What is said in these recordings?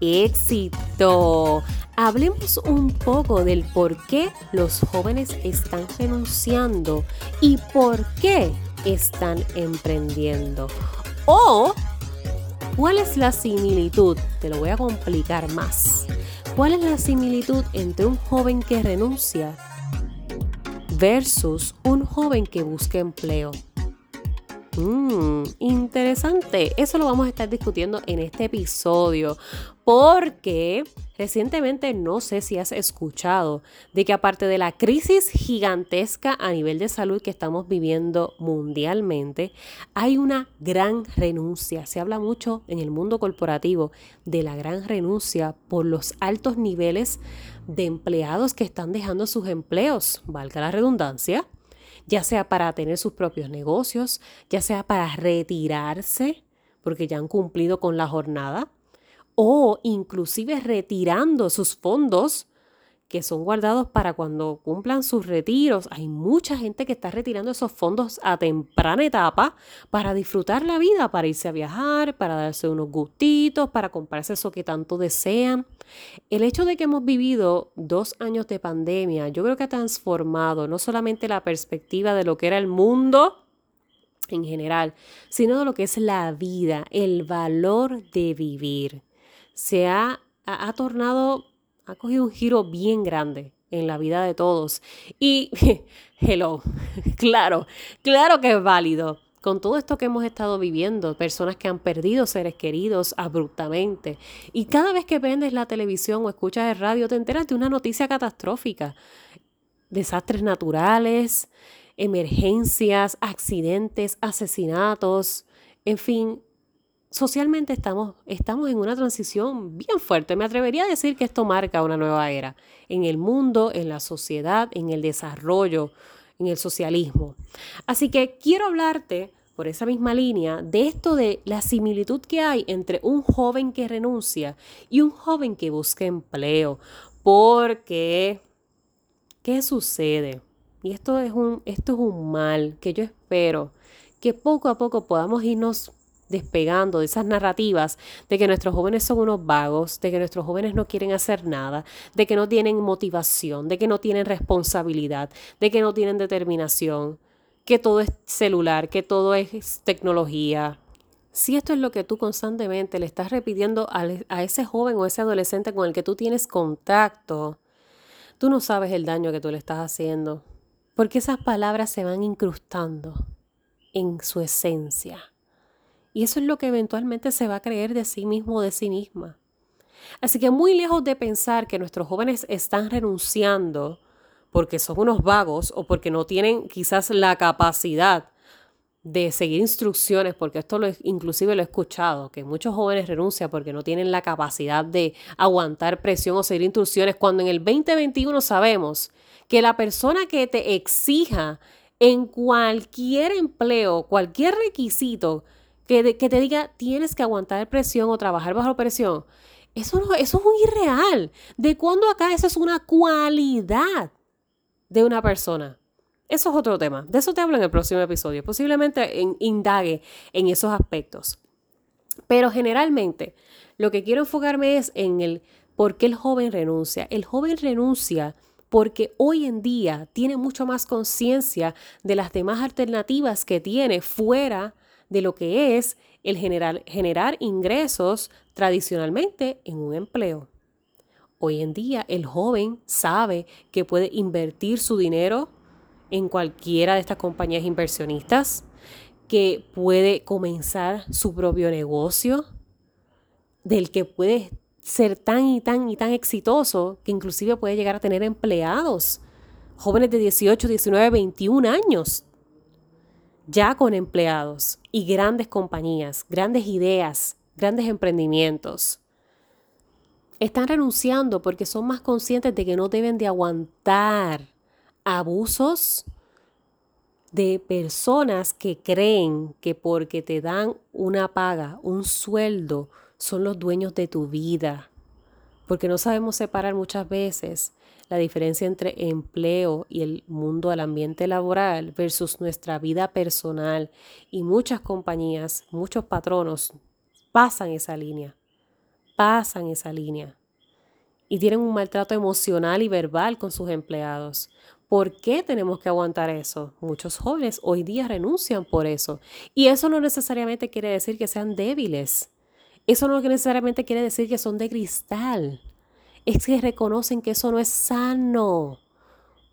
éxito. Hablemos un poco del por qué los jóvenes están renunciando y por qué están emprendiendo. O cuál es la similitud, te lo voy a complicar más. ¿Cuál es la similitud entre un joven que renuncia versus un joven que busca empleo? Mmm, interesante. Eso lo vamos a estar discutiendo en este episodio. Porque recientemente no sé si has escuchado de que aparte de la crisis gigantesca a nivel de salud que estamos viviendo mundialmente, hay una gran renuncia. Se habla mucho en el mundo corporativo de la gran renuncia por los altos niveles de empleados que están dejando sus empleos, valga la redundancia, ya sea para tener sus propios negocios, ya sea para retirarse porque ya han cumplido con la jornada, o inclusive retirando sus fondos que son guardados para cuando cumplan sus retiros. Hay mucha gente que está retirando esos fondos a temprana etapa para disfrutar la vida, para irse a viajar, para darse unos gustitos, para comprarse eso que tanto desean. El hecho de que hemos vivido dos años de pandemia, yo creo que ha transformado no solamente la perspectiva de lo que era el mundo, en general, sino de lo que es la vida, el valor de vivir. Se ha, ha, tornado ha cogido un giro bien grande en la vida de todos. Y, hello, claro, claro que es válido. Con todo esto que hemos estado viviendo, personas que han perdido seres queridos abruptamente. Y cada vez que prendes la televisión o escuchas el radio, te enteras de una noticia catastrófica. Desastres naturales, emergencias, accidentes, asesinatos, en fin, socialmente estamos, estamos en una transición bien fuerte. Me atrevería a decir que esto marca una nueva era en el mundo, en la sociedad, en el desarrollo, en el socialismo. Así que quiero hablarte por esa misma línea de esto de la similitud que hay entre un joven que renuncia y un joven que busca empleo. Porque, ¿qué sucede? Y esto es un, esto es un mal que yo espero que poco a poco podamos irnos despegando de esas narrativas de que nuestros jóvenes son unos vagos, de que nuestros jóvenes no quieren hacer nada, de que no tienen motivación, de que no tienen responsabilidad, de que no tienen determinación, que todo es celular, que todo es tecnología. Si esto es lo que tú constantemente le estás repitiendo a, ese joven o ese adolescente con el que tú tienes contacto, tú no sabes el daño que tú le estás haciendo, porque esas palabras se van incrustando en su esencia y eso es lo que eventualmente se va a creer de sí mismo o de sí misma. Así que muy lejos de pensar que nuestros jóvenes están renunciando porque son unos vagos o porque no tienen quizás la capacidad de seguir instrucciones, porque esto lo, inclusive lo he escuchado, que muchos jóvenes renuncian porque no tienen la capacidad de aguantar presión o seguir instrucciones, cuando en el 2021 sabemos que la persona que te exija en cualquier empleo, cualquier requisito, que, te diga tienes que aguantar presión o trabajar bajo presión. Eso, no, eso es un irreal. ¿De cuándo acá eso es una cualidad de una persona? Eso es otro tema. De eso te hablo en el próximo episodio. Posiblemente indague en esos aspectos. Pero generalmente lo que quiero enfocarme es en el por qué el joven renuncia. El joven renuncia porque hoy en día tiene mucho más conciencia de las demás alternativas que tiene fuera de lo que es el generar, generar ingresos tradicionalmente en un empleo. Hoy en día el joven sabe que puede invertir su dinero en cualquiera de estas compañías inversionistas, que puede comenzar su propio negocio, del que puede ser tan y tan y tan exitoso que inclusive puede llegar a tener empleados, jóvenes de 18, 19, 21 años ya con empleados y grandes compañías, grandes ideas, grandes emprendimientos. Están renunciando porque son más conscientes de que no deben de aguantar abusos de personas que creen que porque te dan una paga, un sueldo, son los dueños de tu vida. Porque no sabemos separar muchas veces la diferencia entre empleo y el mundo del ambiente laboral versus nuestra vida personal. Y muchas compañías, muchos patronos pasan esa línea, pasan esa línea. Y tienen un maltrato emocional y verbal con sus empleados. ¿Por qué tenemos que aguantar eso? Muchos jóvenes hoy día renuncian por eso. Y eso no necesariamente quiere decir que sean débiles. Eso no necesariamente quiere decir que son de cristal es que reconocen que eso no es sano.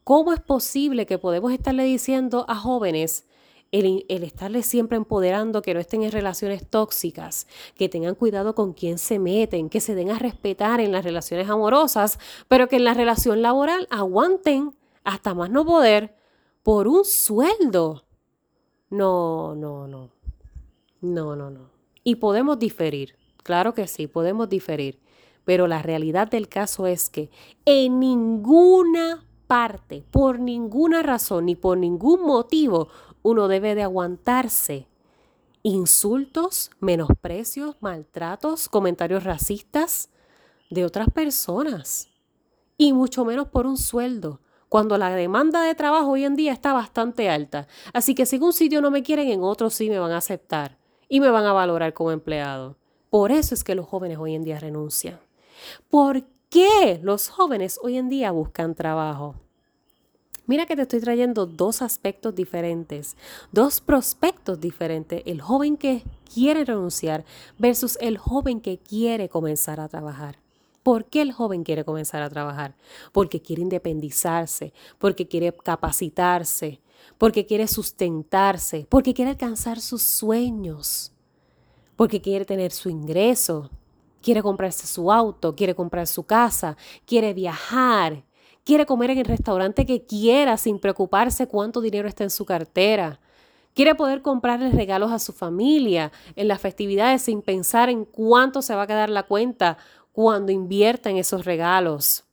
¿Cómo es posible que podemos estarle diciendo a jóvenes el, el, estarles siempre empoderando que no estén en relaciones tóxicas, que tengan cuidado con quién se meten, que se den a respetar en las relaciones amorosas, pero que en la relación laboral aguanten hasta más no poder por un sueldo? No, no, no. No, no, no. Y podemos diferir. Claro que sí, podemos diferir. Pero la realidad del caso es que en ninguna parte, por ninguna razón ni por ningún motivo, uno debe de aguantarse insultos, menosprecios, maltratos, comentarios racistas de otras personas. Y mucho menos por un sueldo, cuando la demanda de trabajo hoy en día está bastante alta. Así que si en un sitio no me quieren, en otro sí me van a aceptar y me van a valorar como empleado. Por eso es que los jóvenes hoy en día renuncian. ¿Por qué los jóvenes hoy en día buscan trabajo? Mira que te estoy trayendo dos aspectos diferentes, dos prospectos diferentes, el joven que quiere renunciar versus el joven que quiere comenzar a trabajar. ¿Por qué el joven quiere comenzar a trabajar? Porque quiere independizarse, porque quiere capacitarse, porque quiere sustentarse, porque quiere alcanzar sus sueños, porque quiere tener su ingreso, quiere comprarse su auto, quiere comprar su casa, quiere viajar, quiere comer en el restaurante que quiera sin preocuparse cuánto dinero está en su cartera. Quiere poder comprarle regalos a su familia en las festividades sin pensar en cuánto se va a quedar la cuenta cuando invierta en esos regalos.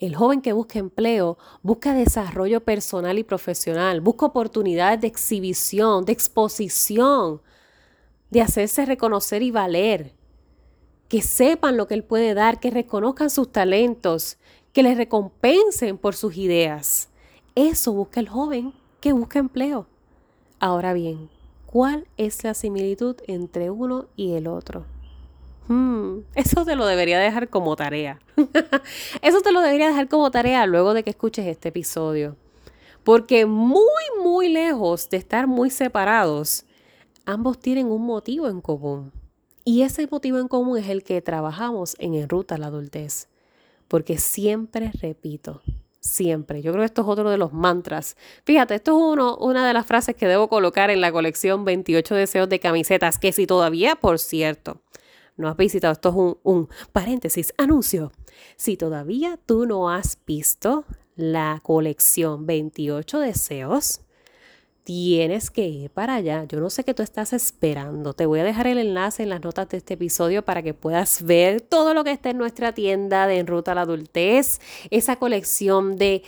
El joven que busca empleo busca desarrollo personal y profesional, busca oportunidades de exhibición, de exposición, de hacerse reconocer y valer que sepan lo que Él puede dar, que reconozcan sus talentos, que les recompensen por sus ideas. Eso busca el joven que busca empleo. Ahora bien, ¿cuál es la similitud entre uno y el otro? Hmm, eso te lo debería dejar como tarea. eso te lo debería dejar como tarea luego de que escuches este episodio. Porque muy, muy lejos de estar muy separados, ambos tienen un motivo en común. Y ese motivo en común es el que trabajamos en En Ruta a la Adultez. Porque siempre repito, siempre. Yo creo que esto es otro de los mantras. Fíjate, esto es uno, una de las frases que debo colocar en la colección 28 deseos de camisetas, que si todavía, por cierto, no has visitado, esto es un, un paréntesis, anuncio. Si todavía tú no has visto la colección 28 deseos, tienes que ir para allá. Yo no sé qué tú estás esperando. Te voy a dejar el enlace en las notas de este episodio para que puedas ver todo lo que está en nuestra tienda de En Ruta a la Adultez, esa colección de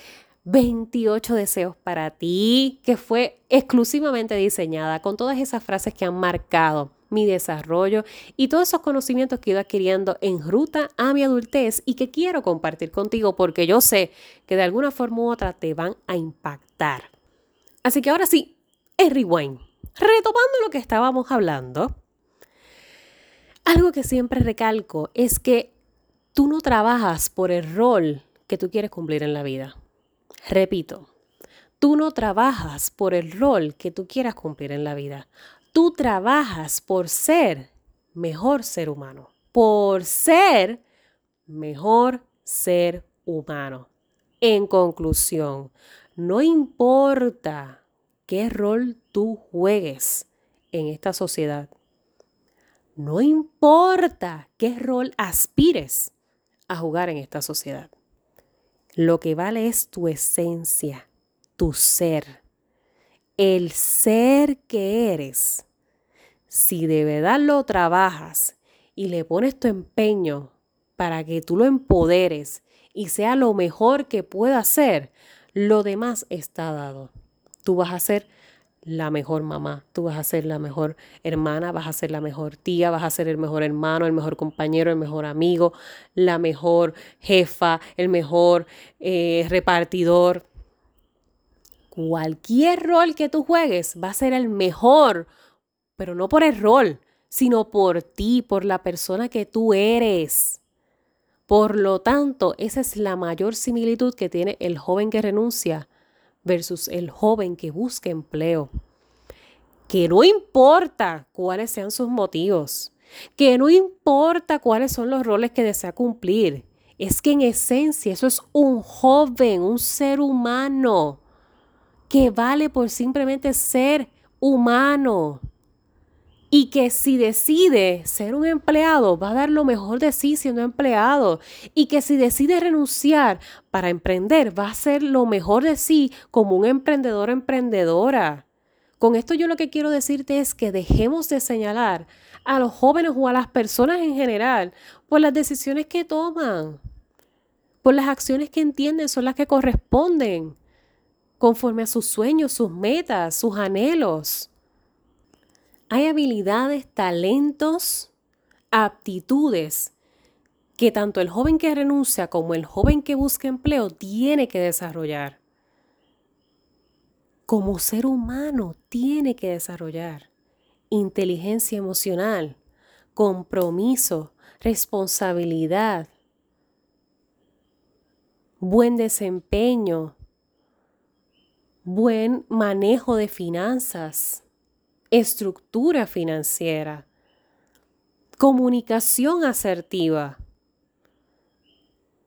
28 deseos para ti, que fue exclusivamente diseñada con todas esas frases que han marcado mi desarrollo y todos esos conocimientos que he ido adquiriendo en ruta a mi adultez y que quiero compartir contigo porque yo sé que de alguna forma u otra te van a impactar. Así que ahora sí, es rewind. Retomando lo que estábamos hablando, algo que siempre recalco es que tú no trabajas por el rol que tú quieres cumplir en la vida. Repito, tú no trabajas por el rol que tú quieras cumplir en la vida. Tú trabajas por ser mejor ser humano, por ser mejor ser humano. En conclusión, no importa qué rol tú juegues en esta sociedad. No importa qué rol aspires a jugar en esta sociedad. Lo que vale es tu esencia, tu ser, el ser que eres. Si de verdad lo trabajas y le pones tu empeño para que tú lo empoderes y sea lo mejor que pueda ser, lo demás está dado. Tú vas a ser la mejor mamá, tú vas a ser la mejor hermana, vas a ser la mejor tía, vas a ser el mejor hermano, el mejor compañero, el mejor amigo, la mejor jefa, el mejor eh, repartidor. Cualquier rol que tú juegues va a ser el mejor, pero no por el rol, sino por ti, por la persona que tú eres. Por lo tanto, esa es la mayor similitud que tiene el joven que renuncia versus el joven que busca empleo. Que no importa cuáles sean sus motivos, que no importa cuáles son los roles que desea cumplir, es que en esencia eso es un joven, un ser humano, que vale por simplemente ser humano y que si decide ser un empleado, va a dar lo mejor de sí siendo empleado, y que si decide renunciar para emprender, va a hacer lo mejor de sí como un emprendedor o emprendedora. Con esto yo lo que quiero decirte es que dejemos de señalar a los jóvenes o a las personas en general por las decisiones que toman, por las acciones que entienden son las que corresponden, conforme a sus sueños, sus metas, sus anhelos. Hay habilidades, talentos, aptitudes que tanto el joven que renuncia como el joven que busca empleo tiene que desarrollar. Como ser humano tiene que desarrollar inteligencia emocional, compromiso, responsabilidad, buen desempeño, buen manejo de finanzas estructura financiera, comunicación asertiva.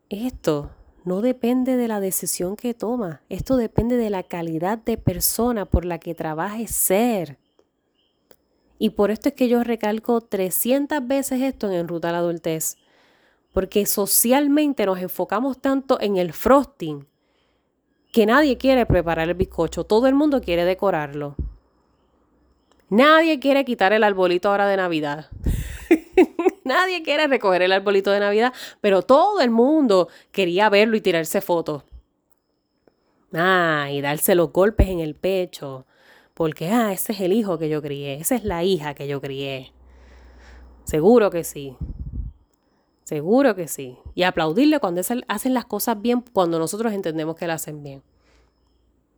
Esto no depende de la decisión que toma, esto depende de la calidad de persona por la que trabaje ser. Y por esto es que yo recalco 300 veces esto en Ruta a la Adultez, porque socialmente nos enfocamos tanto en el frosting que nadie quiere preparar el bizcocho, todo el mundo quiere decorarlo. Nadie quiere quitar el arbolito ahora de Navidad. Nadie quiere recoger el arbolito de Navidad, pero todo el mundo quería verlo y tirarse fotos. Ah, y darse los golpes en el pecho. Porque, ah, ese es el hijo que yo crié, esa es la hija que yo crié. Seguro que sí. Seguro que sí. Y aplaudirle cuando hacen las cosas bien, cuando nosotros entendemos que las hacen bien.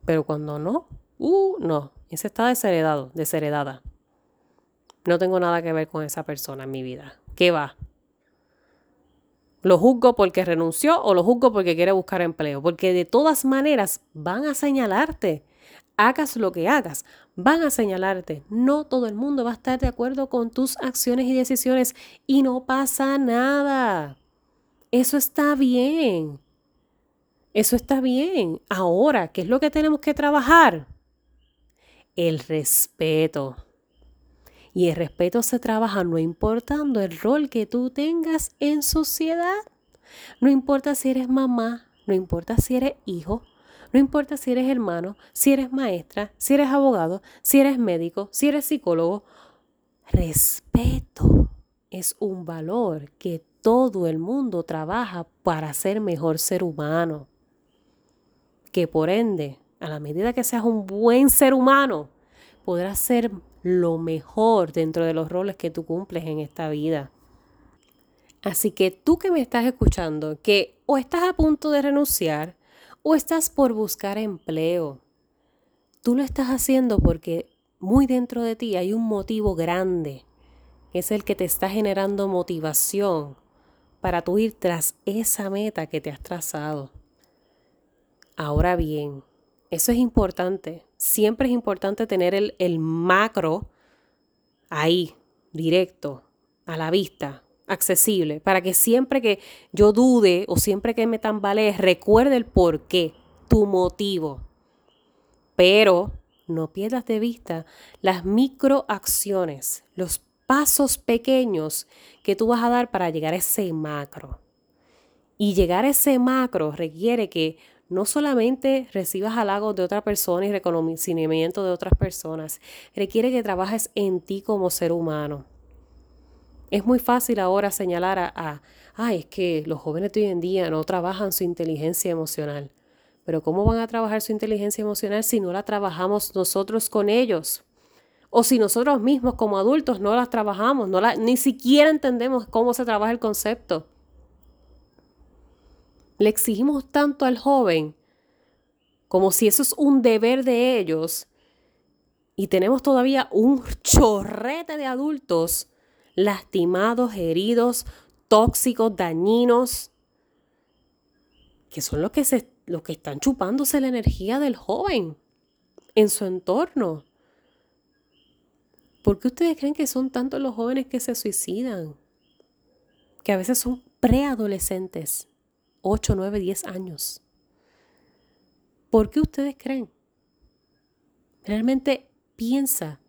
Pero cuando no, uh, no. Ese está desheredado, desheredada. No tengo nada que ver con esa persona en mi vida. ¿Qué va? ¿Lo juzgo porque renunció o lo juzgo porque quiere buscar empleo? Porque de todas maneras van a señalarte. Hagas lo que hagas, van a señalarte. No todo el mundo va a estar de acuerdo con tus acciones y decisiones y no pasa nada. Eso está bien. Eso está bien. Ahora, ¿qué es lo que tenemos que trabajar? El respeto. Y el respeto se trabaja no importando el rol que tú tengas en sociedad. No importa si eres mamá, no importa si eres hijo, no importa si eres hermano, si eres maestra, si eres abogado, si eres médico, si eres psicólogo. Respeto es un valor que todo el mundo trabaja para ser mejor ser humano. Que por ende a la medida que seas un buen ser humano, podrás ser lo mejor dentro de los roles que tú cumples en esta vida. Así que tú que me estás escuchando, que o estás a punto de renunciar o estás por buscar empleo, tú lo estás haciendo porque muy dentro de ti hay un motivo grande, que es el que te está generando motivación para tú ir tras esa meta que te has trazado. Ahora bien, eso es importante. Siempre es importante tener el, el macro ahí, directo, a la vista, accesible, para que siempre que yo dude o siempre que me tambalee, recuerde el por qué, tu motivo. Pero no pierdas de vista las microacciones, los pasos pequeños que tú vas a dar para llegar a ese macro. Y llegar a ese macro requiere que no solamente recibas halagos de otra persona y reconocimiento de otras personas, requiere que trabajes en ti como ser humano. Es muy fácil ahora señalar a, ay, es que los jóvenes hoy en día no trabajan su inteligencia emocional. Pero ¿cómo van a trabajar su inteligencia emocional si no la trabajamos nosotros con ellos? O si nosotros mismos como adultos no las trabajamos, no ni siquiera entendemos cómo se trabaja el concepto. Le exigimos tanto al joven como si eso es un deber de ellos. Y tenemos todavía un chorrete de adultos lastimados, heridos, tóxicos, dañinos, que son los que, se, los que están chupándose la energía del joven en su entorno. ¿Por qué ustedes creen que son tantos los jóvenes que se suicidan? Que a veces son preadolescentes, 8, 9, 10 años. ¿Por qué ustedes creen? Realmente piensa,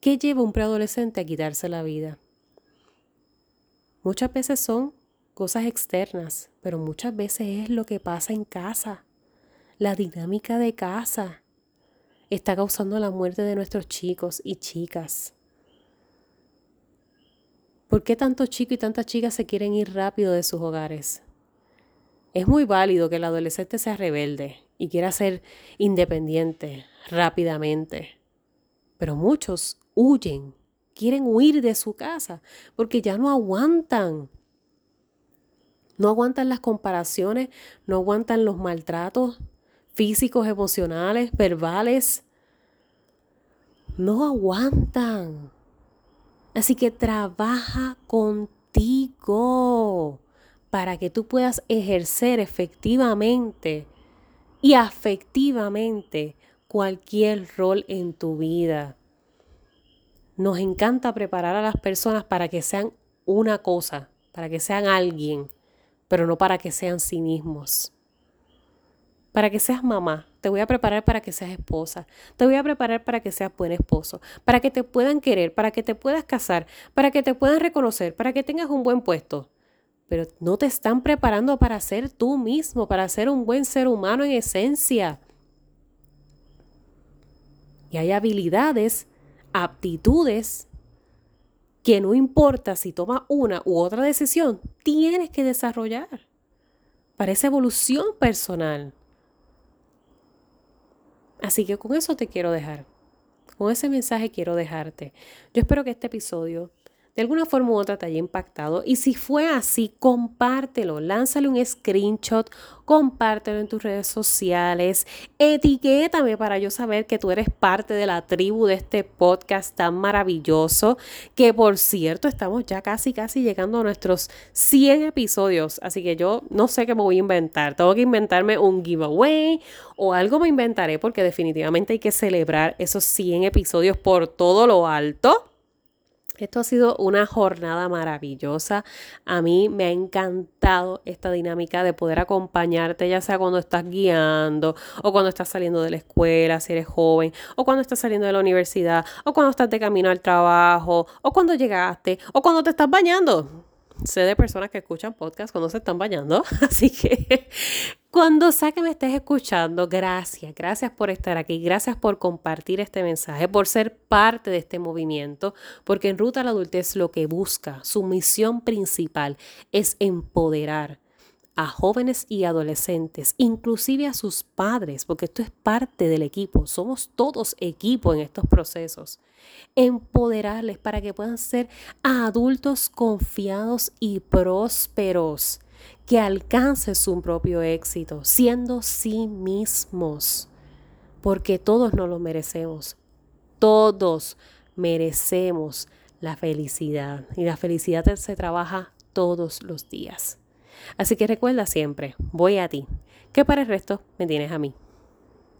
¿qué lleva un preadolescente a quitarse la vida? Muchas veces son cosas externas, pero muchas veces es lo que pasa en casa, la dinámica de casa. Está causando la muerte de nuestros chicos y chicas. ¿Por qué tantos chicos y tantas chicas se quieren ir rápido de sus hogares? Es muy válido que el adolescente sea rebelde y quiera ser independiente rápidamente, pero muchos huyen quieren huir de su casa porque ya no aguantan. No aguantan las comparaciones, no aguantan los maltratos físicos, emocionales, verbales. No aguantan. Así que trabaja contigo para que tú puedas ejercer efectivamente y afectivamente cualquier rol en tu vida. Nos encanta preparar a las personas para que sean una cosa, para que sean alguien, pero no para que sean sí mismos. Para que seas mamá, te voy a preparar para que seas esposa, te voy a preparar para que seas buen esposo, para que te puedan querer, para que te puedas casar, para que te puedan reconocer, para que tengas un buen puesto. Pero no te están preparando para ser tú mismo, para ser un buen ser humano en esencia. Y hay habilidades aptitudes que no importa si tomas una u otra decisión, tienes que desarrollar para esa evolución personal. Así que con eso te quiero dejar. Con ese mensaje quiero dejarte. Yo espero que este episodio de alguna forma u otra te haya impactado. Y si fue así, compártelo, lánzale un screenshot, compártelo en tus redes sociales, etiquétame para yo saber que tú eres parte de la tribu de este podcast tan maravilloso, que por cierto estamos ya casi, casi llegando a nuestros 100 episodios, así que yo no sé qué me voy a inventar, tengo que inventarme un giveaway o algo me inventaré porque definitivamente hay que celebrar esos 100 episodios por todo lo alto. Esto ha sido una jornada maravillosa. A mí me ha encantado esta dinámica de poder acompañarte, ya sea cuando estás guiando o cuando estás saliendo de la escuela, si eres joven, o cuando estás saliendo de la universidad, o cuando estás de camino al trabajo, o cuando llegaste, o cuando te estás bañando sé de personas que escuchan podcast cuando se están bañando, así que cuando sea que me estés escuchando, gracias, gracias por estar aquí, gracias por compartir este mensaje, por ser parte de este movimiento, porque en Ruta a la Adultez lo que busca, su misión principal es empoderar a jóvenes y adolescentes, inclusive a sus padres, porque esto es parte del equipo, somos todos equipo en estos procesos. Empoderarles para que puedan ser adultos confiados y prósperos, que alcancen su propio éxito, siendo sí mismos, porque todos nos lo merecemos, todos merecemos la felicidad y la felicidad se trabaja todos los días. Así que recuerda siempre, voy a ti, que para el resto me tienes a mí.